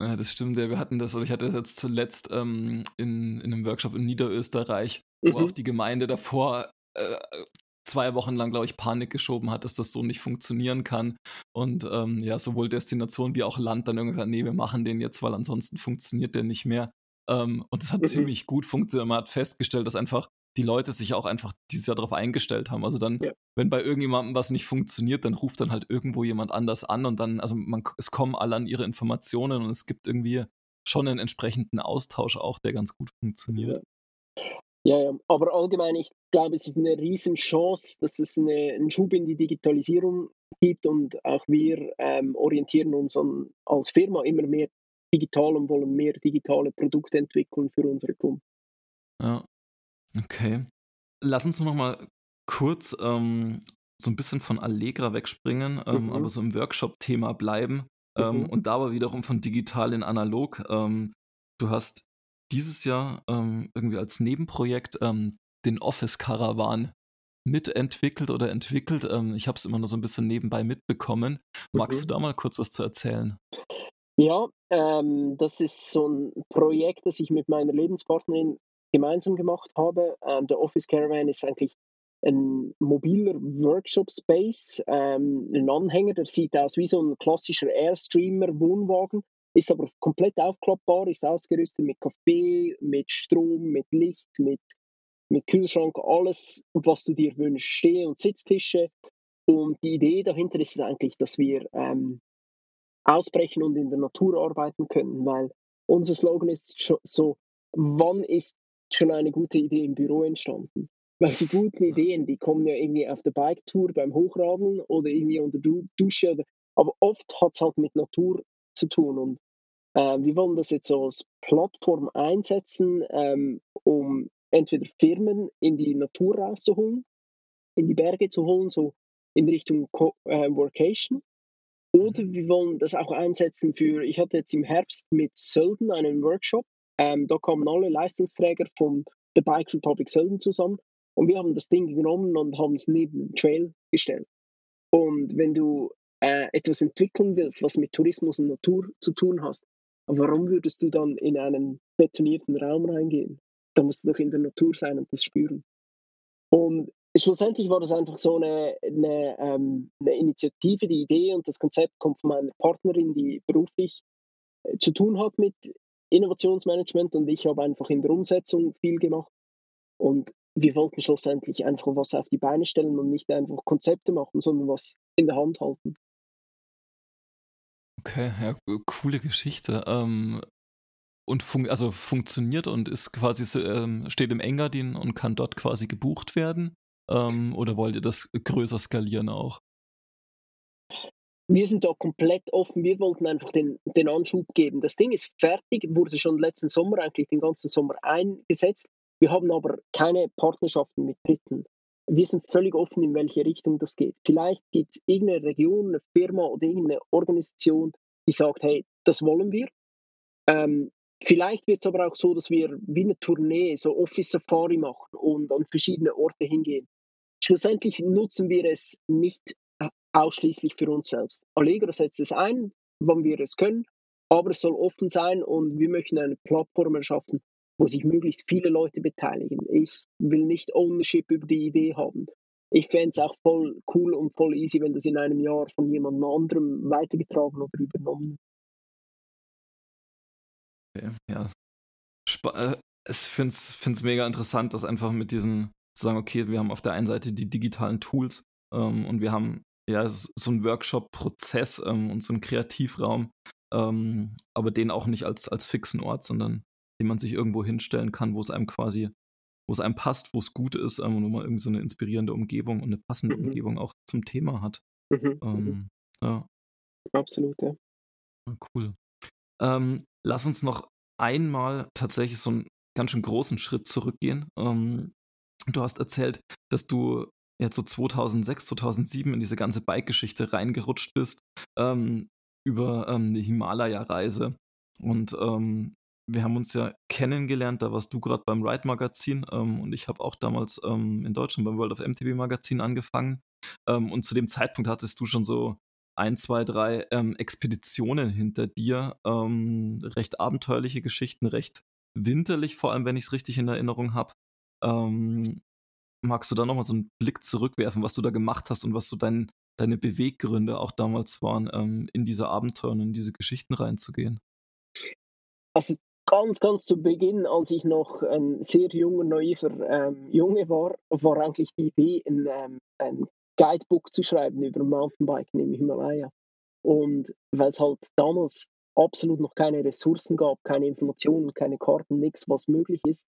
Ja, das stimmt. Ja, wir hatten das, oder ich hatte das jetzt zuletzt ähm, in, in einem Workshop in Niederösterreich, wo mhm. auch die Gemeinde davor äh, zwei Wochen lang, glaube ich, Panik geschoben hat, dass das so nicht funktionieren kann. Und ähm, ja, sowohl Destination wie auch Land dann irgendwann, nee, wir machen den jetzt, weil ansonsten funktioniert der nicht mehr. Ähm, und es hat mhm. ziemlich gut funktioniert. Man hat festgestellt, dass einfach die Leute sich auch einfach dieses Jahr darauf eingestellt haben. Also dann, ja. wenn bei irgendjemandem was nicht funktioniert, dann ruft dann halt irgendwo jemand anders an und dann, also man, es kommen alle an ihre Informationen und es gibt irgendwie schon einen entsprechenden Austausch auch, der ganz gut funktioniert. Ja, ja. aber allgemein, ich glaube, es ist eine Riesenchance, dass es eine, einen Schub in die Digitalisierung gibt und auch wir ähm, orientieren uns an, als Firma immer mehr digital und wollen mehr digitale Produkte entwickeln für unsere Kunden. Ja, okay. Lass uns noch mal kurz ähm, so ein bisschen von Allegra wegspringen, ähm, mhm. aber so im Workshop-Thema bleiben ähm, mhm. und da aber wiederum von digital in analog. Ähm, du hast dieses Jahr ähm, irgendwie als Nebenprojekt ähm, den Office Caravan mitentwickelt oder entwickelt. ich habe es immer nur so ein bisschen nebenbei mitbekommen. Magst mhm. du da mal kurz was zu erzählen? Ja, ähm, das ist so ein Projekt, das ich mit meiner Lebenspartnerin gemeinsam gemacht habe. Ähm, der Office Caravan ist eigentlich ein mobiler Workshop-Space, ähm, ein Anhänger, der sieht aus wie so ein klassischer Airstreamer-Wohnwagen, ist aber komplett aufklappbar, ist ausgerüstet mit Kaffee, mit Strom, mit Licht, mit, mit Kühlschrank, alles, was du dir wünschst, Steh- und Sitztische. Und die Idee dahinter ist eigentlich, dass wir ähm, ausbrechen und in der Natur arbeiten können, weil unser Slogan ist so, wann ist schon eine gute Idee im Büro entstanden? Weil die guten Ideen, die kommen ja irgendwie auf der Bike-Tour beim Hochradeln oder irgendwie unter du Dusche. Oder, aber oft hat es halt mit Natur zu tun. Und äh, wir wollen das jetzt so als Plattform einsetzen, ähm, um entweder Firmen in die Natur rauszuholen, in die Berge zu holen, so in Richtung Co äh, Workation. Oder wir wollen das auch einsetzen für, ich hatte jetzt im Herbst mit Sölden einen Workshop. Ähm, da kamen alle Leistungsträger von der Bike Republic Sölden zusammen und wir haben das Ding genommen und haben es neben den Trail gestellt. Und wenn du äh, etwas entwickeln willst, was mit Tourismus und Natur zu tun hast, warum würdest du dann in einen betonierten Raum reingehen? Da musst du doch in der Natur sein und das spüren. Und schlussendlich war das einfach so eine, eine, ähm, eine, Initiative, die Idee und das Konzept kommt von meiner Partnerin, die beruflich äh, zu tun hat mit Innovationsmanagement und ich habe einfach in der Umsetzung viel gemacht. Und wir wollten schlussendlich einfach was auf die Beine stellen und nicht einfach Konzepte machen, sondern was in der Hand halten. Okay, ja, coole Geschichte. Ähm, und fun also funktioniert und ist quasi ähm, steht im Engadin und kann dort quasi gebucht werden. Ähm, oder wollt ihr das größer skalieren auch? Wir sind da komplett offen. Wir wollten einfach den, den Anschub geben. Das Ding ist fertig, wurde schon letzten Sommer, eigentlich den ganzen Sommer eingesetzt. Wir haben aber keine Partnerschaften mit Dritten. Wir sind völlig offen, in welche Richtung das geht. Vielleicht gibt es irgendeine Region, eine Firma oder irgendeine Organisation, die sagt, hey, das wollen wir. Ähm, vielleicht wird es aber auch so, dass wir wie eine Tournee, so Office Safari machen und an verschiedene Orte hingehen. Schlussendlich nutzen wir es nicht äh, ausschließlich für uns selbst. Allegro setzt es ein, wann wir es können, aber es soll offen sein und wir möchten eine Plattform erschaffen, wo sich möglichst viele Leute beteiligen. Ich will nicht Ownership über die Idee haben. Ich fände es auch voll cool und voll easy, wenn das in einem Jahr von jemand anderem weitergetragen oder übernommen wird. Ja, Sp äh, ich finde es mega interessant, dass einfach mit diesen zu sagen, okay, wir haben auf der einen Seite die digitalen Tools ähm, und wir haben ja so einen Workshop-Prozess ähm, und so einen Kreativraum, ähm, aber den auch nicht als, als fixen Ort, sondern den man sich irgendwo hinstellen kann, wo es einem quasi, wo es einem passt, wo es gut ist ähm, und wo man irgendwie so eine inspirierende Umgebung und eine passende mhm. Umgebung auch zum Thema hat. Mhm. mhm. Ähm, ja. Absolut, ja. Cool. Ähm, lass uns noch einmal tatsächlich so einen ganz schön großen Schritt zurückgehen. Ähm, Du hast erzählt, dass du jetzt so 2006, 2007 in diese ganze Bike-Geschichte reingerutscht bist ähm, über ähm, eine Himalaya-Reise. Und ähm, wir haben uns ja kennengelernt, da warst du gerade beim Ride-Magazin ähm, und ich habe auch damals ähm, in Deutschland beim World of MTB-Magazin angefangen. Ähm, und zu dem Zeitpunkt hattest du schon so ein, zwei, drei Expeditionen hinter dir, recht abenteuerliche Geschichten, recht winterlich, vor allem wenn ich es richtig in Erinnerung habe. Ähm, magst du da nochmal so einen Blick zurückwerfen, was du da gemacht hast und was so dein, deine Beweggründe auch damals waren, ähm, in diese Abenteuer und in diese Geschichten reinzugehen? Also ganz, ganz zu Beginn, als ich noch ein sehr junger, naiver ähm, Junge war, war eigentlich die Idee, ein, ähm, ein Guidebook zu schreiben über Mountainbiken im Himalaya. Und weil es halt damals absolut noch keine Ressourcen gab, keine Informationen, keine Karten, nichts, was möglich ist,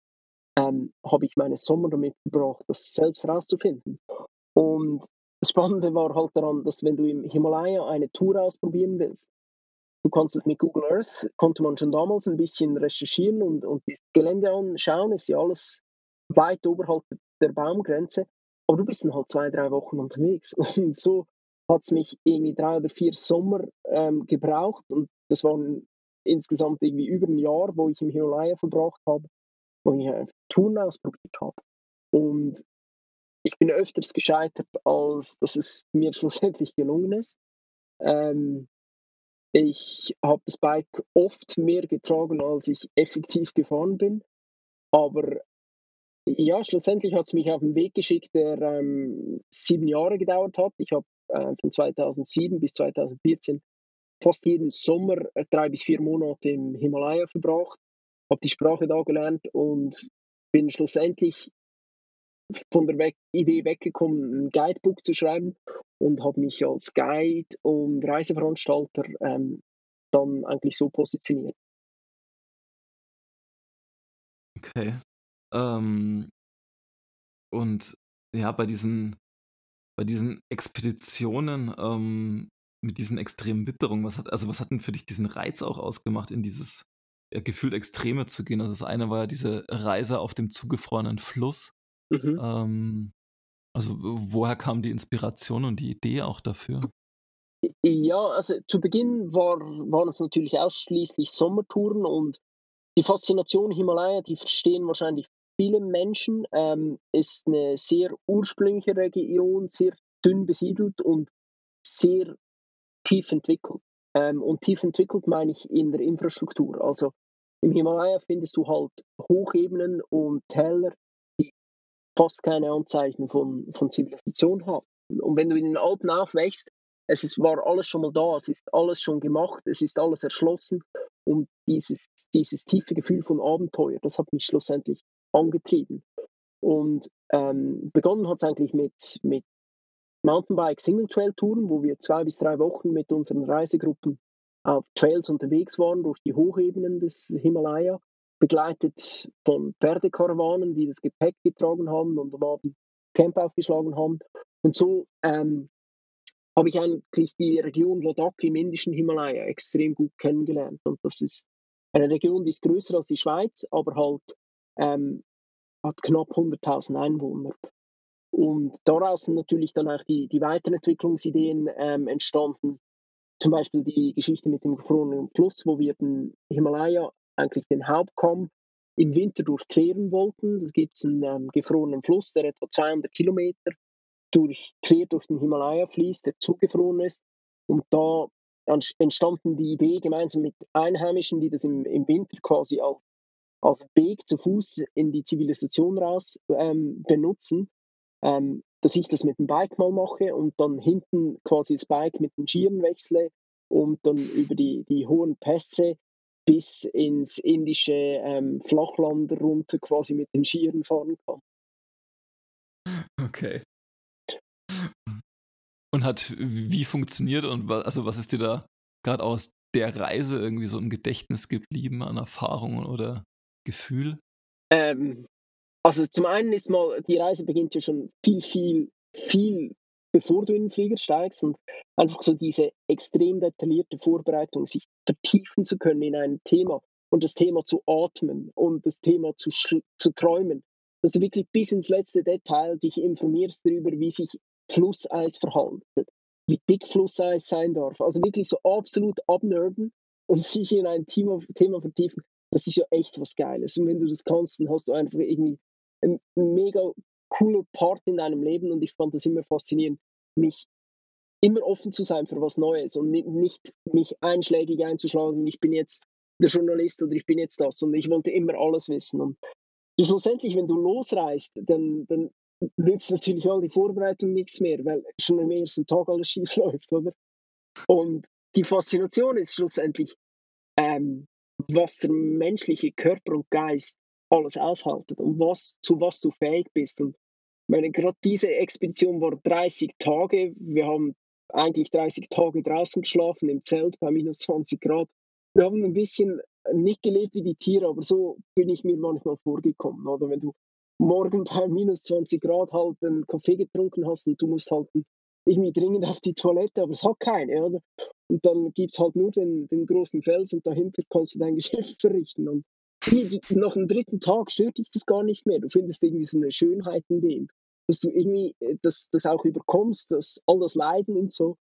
ähm, habe ich meine Sommer damit verbracht, das selbst herauszufinden. Und das Spannende war halt daran, dass wenn du im Himalaya eine Tour ausprobieren willst, du kannst es mit Google Earth, konnte man schon damals ein bisschen recherchieren und, und das Gelände anschauen, ist ja alles weit oberhalb der Baumgrenze, aber du bist dann halt zwei, drei Wochen unterwegs. Und so hat es mich irgendwie drei oder vier Sommer ähm, gebraucht und das waren insgesamt irgendwie über ein Jahr, wo ich im Himalaya verbracht habe, wo ich einfach Touren ausprobiert habe. Und ich bin öfters gescheitert, als dass es mir schlussendlich gelungen ist. Ähm, ich habe das Bike oft mehr getragen, als ich effektiv gefahren bin. Aber ja, schlussendlich hat es mich auf den Weg geschickt, der ähm, sieben Jahre gedauert hat. Ich habe äh, von 2007 bis 2014 fast jeden Sommer äh, drei bis vier Monate im Himalaya verbracht, habe die Sprache da gelernt und bin schlussendlich von der Weg Idee weggekommen, ein Guidebook zu schreiben und habe mich als Guide und Reiseveranstalter ähm, dann eigentlich so positioniert. Okay. Ähm, und ja, bei diesen, bei diesen Expeditionen ähm, mit diesen extremen Witterungen, was hat, also was hat denn für dich diesen Reiz auch ausgemacht, in dieses gefühlt Extreme zu gehen? Also das eine war ja diese Reise auf dem zugefrorenen Fluss. Mhm. Ähm, also woher kam die Inspiration und die Idee auch dafür? Ja, also zu Beginn war, waren es natürlich ausschließlich Sommertouren und die Faszination Himalaya, die verstehen wahrscheinlich viele Menschen, ähm, ist eine sehr ursprüngliche Region, sehr dünn besiedelt und sehr tief entwickelt. Ähm, und tief entwickelt meine ich in der Infrastruktur. Also im Himalaya findest du halt Hochebenen und Täler, die fast keine Anzeichen von, von Zivilisation haben. Und wenn du in den Alpen aufwächst, es ist, war alles schon mal da, es ist alles schon gemacht, es ist alles erschlossen. Und dieses, dieses tiefe Gefühl von Abenteuer, das hat mich schlussendlich angetrieben. Und ähm, begonnen hat es eigentlich mit, mit Mountainbike Single Trail Touren, wo wir zwei bis drei Wochen mit unseren Reisegruppen auf Trails unterwegs waren durch die Hochebenen des Himalaya, begleitet von Pferdekarawanen, die das Gepäck getragen haben und am Abend Camp aufgeschlagen haben. Und so ähm, habe ich eigentlich die Region Ladakh im indischen Himalaya extrem gut kennengelernt. Und das ist eine Region, die ist größer als die Schweiz, aber halt ähm, hat knapp 100.000 Einwohner. Und daraus sind natürlich dann auch die, die Weiterentwicklungsideen ähm, entstanden. Zum Beispiel die Geschichte mit dem gefrorenen Fluss, wo wir den Himalaya, eigentlich den Hauptkamm, im Winter durchqueren wollten. Es gibt einen ähm, gefrorenen Fluss, der etwa 200 Kilometer durch, quer durch den Himalaya fließt, der zugefroren ist. Und da entstanden die Idee gemeinsam mit Einheimischen, die das im, im Winter quasi als, als Weg zu Fuß in die Zivilisation raus ähm, benutzen, ähm, dass ich das mit dem Bike mal mache und dann hinten quasi das Bike mit den Skiern wechsle und dann über die, die hohen Pässe bis ins indische ähm, Flachland runter quasi mit den Skiern fahren kann. Okay. Und hat wie funktioniert und was, also was ist dir da gerade aus der Reise irgendwie so im Gedächtnis geblieben an Erfahrungen oder Gefühl? Ähm, also zum einen ist mal, die Reise beginnt ja schon viel, viel, viel bevor du in den Flieger steigst und einfach so diese extrem detaillierte Vorbereitung, sich vertiefen zu können in ein Thema und das Thema zu atmen und das Thema zu, zu träumen, dass du wirklich bis ins letzte Detail dich informierst darüber, wie sich Flusseis verhaltet, wie dick Flusseis sein darf. Also wirklich so absolut abnerden und sich in ein Thema, Thema vertiefen. Das ist ja echt was Geiles. Und wenn du das kannst, dann hast du einfach irgendwie mega cooler Part in deinem Leben. Und ich fand das immer faszinierend, mich immer offen zu sein für was Neues und nicht mich einschlägig einzuschlagen. Ich bin jetzt der Journalist oder ich bin jetzt das. Und ich wollte immer alles wissen. Und schlussendlich, wenn du losreist, dann, dann nützt natürlich all die Vorbereitung nichts mehr, weil schon am ersten Tag alles schief läuft, oder? Und die Faszination ist schlussendlich, ähm, was der menschliche Körper und Geist alles aushalten und was, zu was du fähig bist. Und meine, gerade diese Expedition war 30 Tage. Wir haben eigentlich 30 Tage draußen geschlafen im Zelt bei minus 20 Grad wir haben ein bisschen nicht gelebt wie die Tiere, aber so bin ich mir manchmal vorgekommen. Oder wenn du morgen bei minus 20 Grad halt einen Kaffee getrunken hast und du musst halt irgendwie dringend auf die Toilette, aber es hat keine, oder? Und dann gibt es halt nur den, den großen Fels und dahinter kannst du dein Geschäft verrichten. Und nach dem dritten Tag stört dich das gar nicht mehr. Du findest irgendwie so eine Schönheit in dem, dass du irgendwie äh, das, das auch überkommst, dass all das Leiden und so.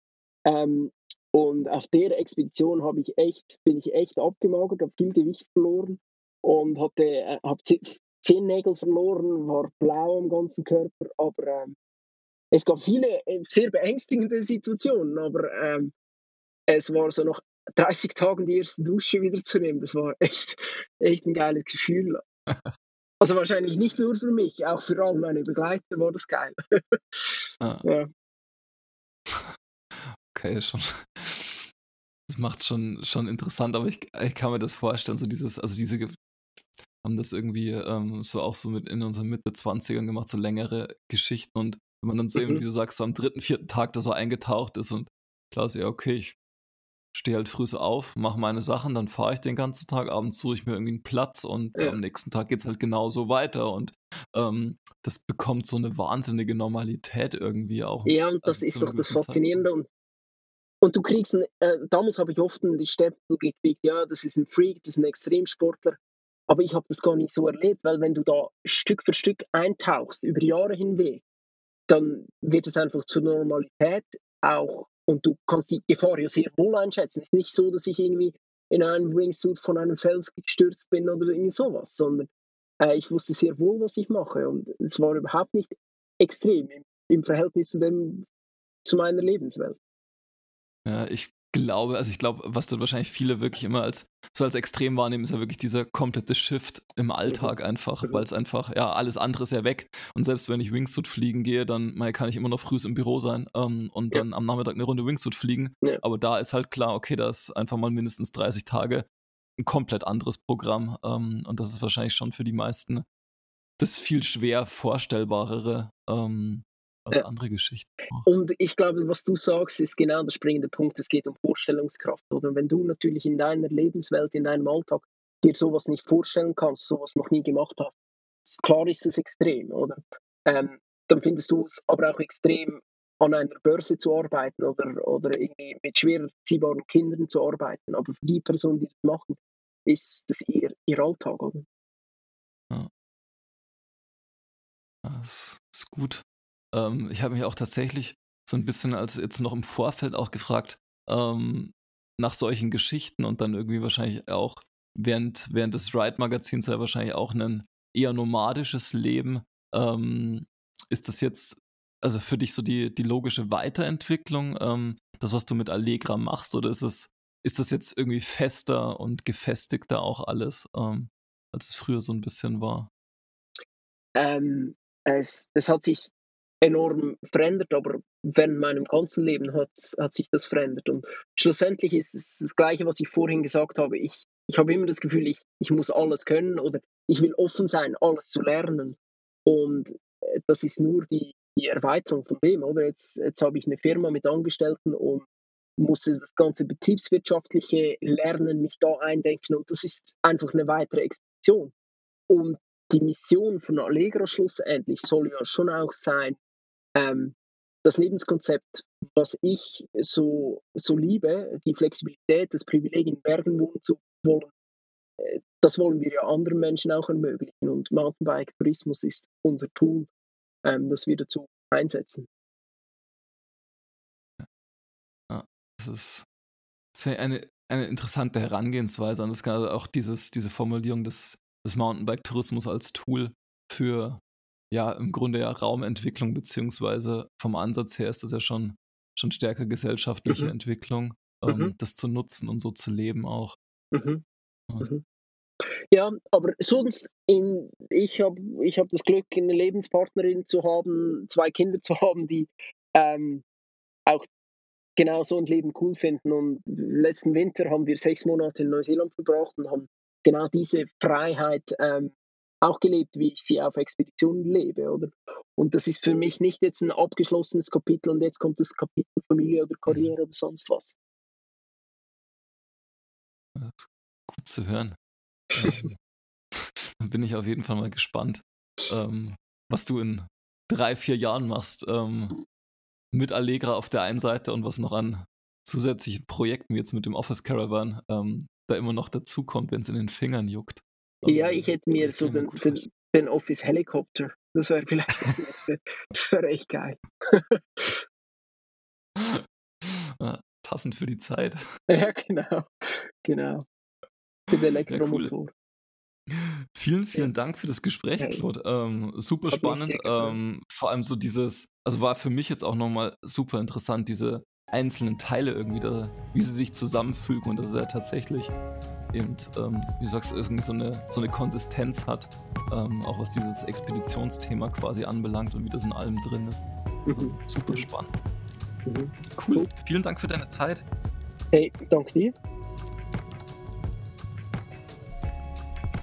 Ähm, und auf der Expedition habe ich echt, bin ich echt abgemagert, habe viel Gewicht verloren und hatte, äh, habe zehn Nägel verloren, war blau am ganzen Körper, aber ähm, es gab viele äh, sehr beängstigende Situationen, aber ähm, es war so nach 30 Tagen die erste Dusche wieder zu nehmen. Das war echt, echt ein geiles Gefühl. Also wahrscheinlich nicht nur für mich, auch für all meine Begleiter war das geil. Ah. Ja. Okay, schon. Das macht schon, schon interessant, aber ich, ich kann mir das vorstellen, so dieses, also diese haben das irgendwie ähm, so auch so mit in unseren Mitte 20ern gemacht, so längere Geschichten und wenn man dann so mhm. eben, wie du sagst, so am dritten, vierten Tag da so eingetaucht ist und klar so, ja, okay, ich stehe halt früh so auf, mache meine Sachen, dann fahre ich den ganzen Tag, abends suche ich mir irgendwie einen Platz und ja. am nächsten Tag geht es halt genauso weiter und ähm, das bekommt so eine wahnsinnige Normalität irgendwie auch. Ja, und das also ist doch das Faszinierende und, und du kriegst, ein, äh, damals habe ich oft die Stempel gekriegt, ja, das ist ein Freak, das ist ein Extremsportler, aber ich habe das gar nicht so erlebt, weil wenn du da Stück für Stück eintauchst, über Jahre hinweg, dann wird es einfach zur Normalität auch und du kannst die Gefahr ja sehr wohl einschätzen. Es ist nicht so, dass ich irgendwie in einem Wingsuit von einem Fels gestürzt bin oder irgendwie sowas, sondern äh, ich wusste sehr wohl, was ich mache und es war überhaupt nicht extrem im, im Verhältnis zu dem zu meiner Lebenswelt. Ja, ich glaube, also ich glaube, was dort wahrscheinlich viele wirklich immer als so als extrem wahrnehmen, ist ja wirklich dieser komplette Shift im Alltag einfach, mhm. weil es einfach, ja, alles andere ist ja weg. Und selbst wenn ich Wingsuit fliegen gehe, dann mal, kann ich immer noch früh im Büro sein ähm, und dann ja. am Nachmittag eine Runde Wingsuit fliegen. Ja. Aber da ist halt klar, okay, da ist einfach mal mindestens 30 Tage ein komplett anderes Programm. Ähm, und das ist wahrscheinlich schon für die meisten das viel schwer vorstellbarere, ähm, als andere Geschichten. Und ich glaube, was du sagst, ist genau der springende Punkt. Es geht um Vorstellungskraft. Oder wenn du natürlich in deiner Lebenswelt, in deinem Alltag dir sowas nicht vorstellen kannst, sowas noch nie gemacht hast, klar ist das extrem, oder? Ähm, dann findest du es aber auch extrem, an einer Börse zu arbeiten oder, oder irgendwie mit schwer erziehbaren Kindern zu arbeiten. Aber für die Person, die das machen, ist das ihr, ihr Alltag, oder? Ja. Das ist gut. Ähm, ich habe mich auch tatsächlich so ein bisschen als jetzt noch im Vorfeld auch gefragt, ähm, nach solchen Geschichten und dann irgendwie wahrscheinlich auch während, während des Ride-Magazins ja wahrscheinlich auch ein eher nomadisches Leben. Ähm, ist das jetzt also für dich so die, die logische Weiterentwicklung, ähm, das, was du mit Allegra machst, oder ist es, ist das jetzt irgendwie fester und gefestigter auch alles, ähm, als es früher so ein bisschen war? Ähm, es, es hat sich enorm verändert, aber während meinem ganzen Leben hat, hat sich das verändert. Und schlussendlich ist es das Gleiche, was ich vorhin gesagt habe. Ich, ich habe immer das Gefühl, ich, ich muss alles können oder ich will offen sein, alles zu lernen. Und äh, das ist nur die, die Erweiterung von dem, oder? Jetzt, jetzt habe ich eine Firma mit Angestellten und muss das ganze betriebswirtschaftliche Lernen, mich da eindenken und das ist einfach eine weitere Expedition. Und die Mission von Allegra schlussendlich soll ja schon auch sein, ähm, das Lebenskonzept, was ich so, so liebe, die Flexibilität, das Privileg, in Bergen wohnen zu wollen, äh, das wollen wir ja anderen Menschen auch ermöglichen. Und Mountainbike-Tourismus ist unser Tool, ähm, das wir dazu einsetzen. Ja, das ist eine, eine interessante Herangehensweise und das kann also auch dieses, diese Formulierung des, des Mountainbike-Tourismus als Tool für ja im Grunde ja Raumentwicklung, beziehungsweise vom Ansatz her ist das ja schon, schon stärker gesellschaftliche mhm. Entwicklung, ähm, mhm. das zu nutzen und so zu leben auch. Mhm. mhm. Ja, aber sonst, in, ich habe ich hab das Glück, eine Lebenspartnerin zu haben, zwei Kinder zu haben, die ähm, auch genau so ein Leben cool finden. Und letzten Winter haben wir sechs Monate in Neuseeland verbracht und haben genau diese Freiheit ähm, auch gelebt, wie ich sie auf Expeditionen lebe, oder? Und das ist für mich nicht jetzt ein abgeschlossenes Kapitel und jetzt kommt das Kapitel Familie oder Karriere oder sonst was. Gut zu hören. ähm, dann bin ich auf jeden Fall mal gespannt, ähm, was du in drei, vier Jahren machst ähm, mit Allegra auf der einen Seite und was noch an zusätzlichen Projekten, jetzt mit dem Office Caravan, ähm, da immer noch dazukommt, wenn es in den Fingern juckt. Ja, ich hätte mir so den, den, den, Office Helikopter, das wäre vielleicht das nächste. das wäre echt geil. Passend für die Zeit. Ja, genau. Genau. Den Elektromotor. Ja, cool. Vielen, vielen ja. Dank für das Gespräch, ja, Claude. Ähm, super spannend. Ähm, vor allem so dieses, also war für mich jetzt auch nochmal super interessant, diese einzelnen Teile irgendwie da, wie sie sich zusammenfügen und dass er tatsächlich eben, ähm, wie du sagst, irgendwie so eine, so eine Konsistenz hat, ähm, auch was dieses Expeditionsthema quasi anbelangt und wie das in allem drin ist. Mhm. Super spannend. Mhm. Cool. cool. Vielen Dank für deine Zeit. Hey, danke dir.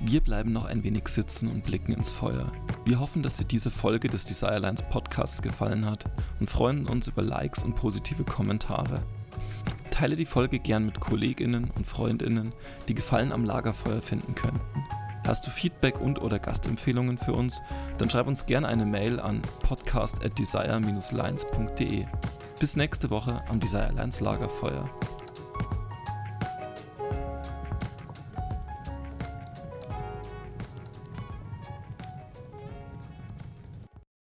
Wir bleiben noch ein wenig sitzen und blicken ins Feuer. Wir hoffen, dass dir diese Folge des Desirelines Podcasts gefallen hat und freuen uns über Likes und positive Kommentare. Teile die Folge gern mit KollegInnen und FreundInnen, die Gefallen am Lagerfeuer finden könnten. Hast du Feedback und oder Gastempfehlungen für uns? Dann schreib uns gerne eine Mail an podcast at desire-lines.de. Bis nächste Woche am Desire Lines Lagerfeuer.